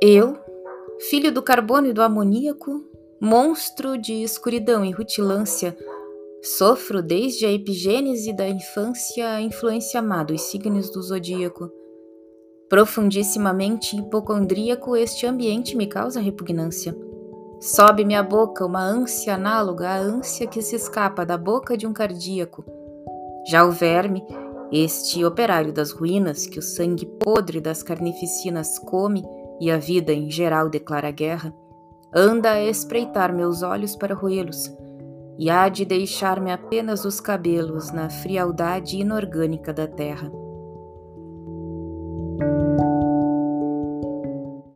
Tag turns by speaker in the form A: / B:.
A: Eu, filho do carbono e do amoníaco, monstro de escuridão e rutilância, sofro desde a epigênese da infância a influência má dos signos do zodíaco. Profundissimamente hipocondríaco, este ambiente me causa repugnância. Sobe-me à boca uma ânsia análoga à ânsia que se escapa da boca de um cardíaco. Já o verme, este operário das ruínas que o sangue podre das carnificinas come e a vida em geral declara guerra, anda a espreitar meus olhos para roê-los, e há de deixar-me apenas os cabelos na frialdade inorgânica da terra.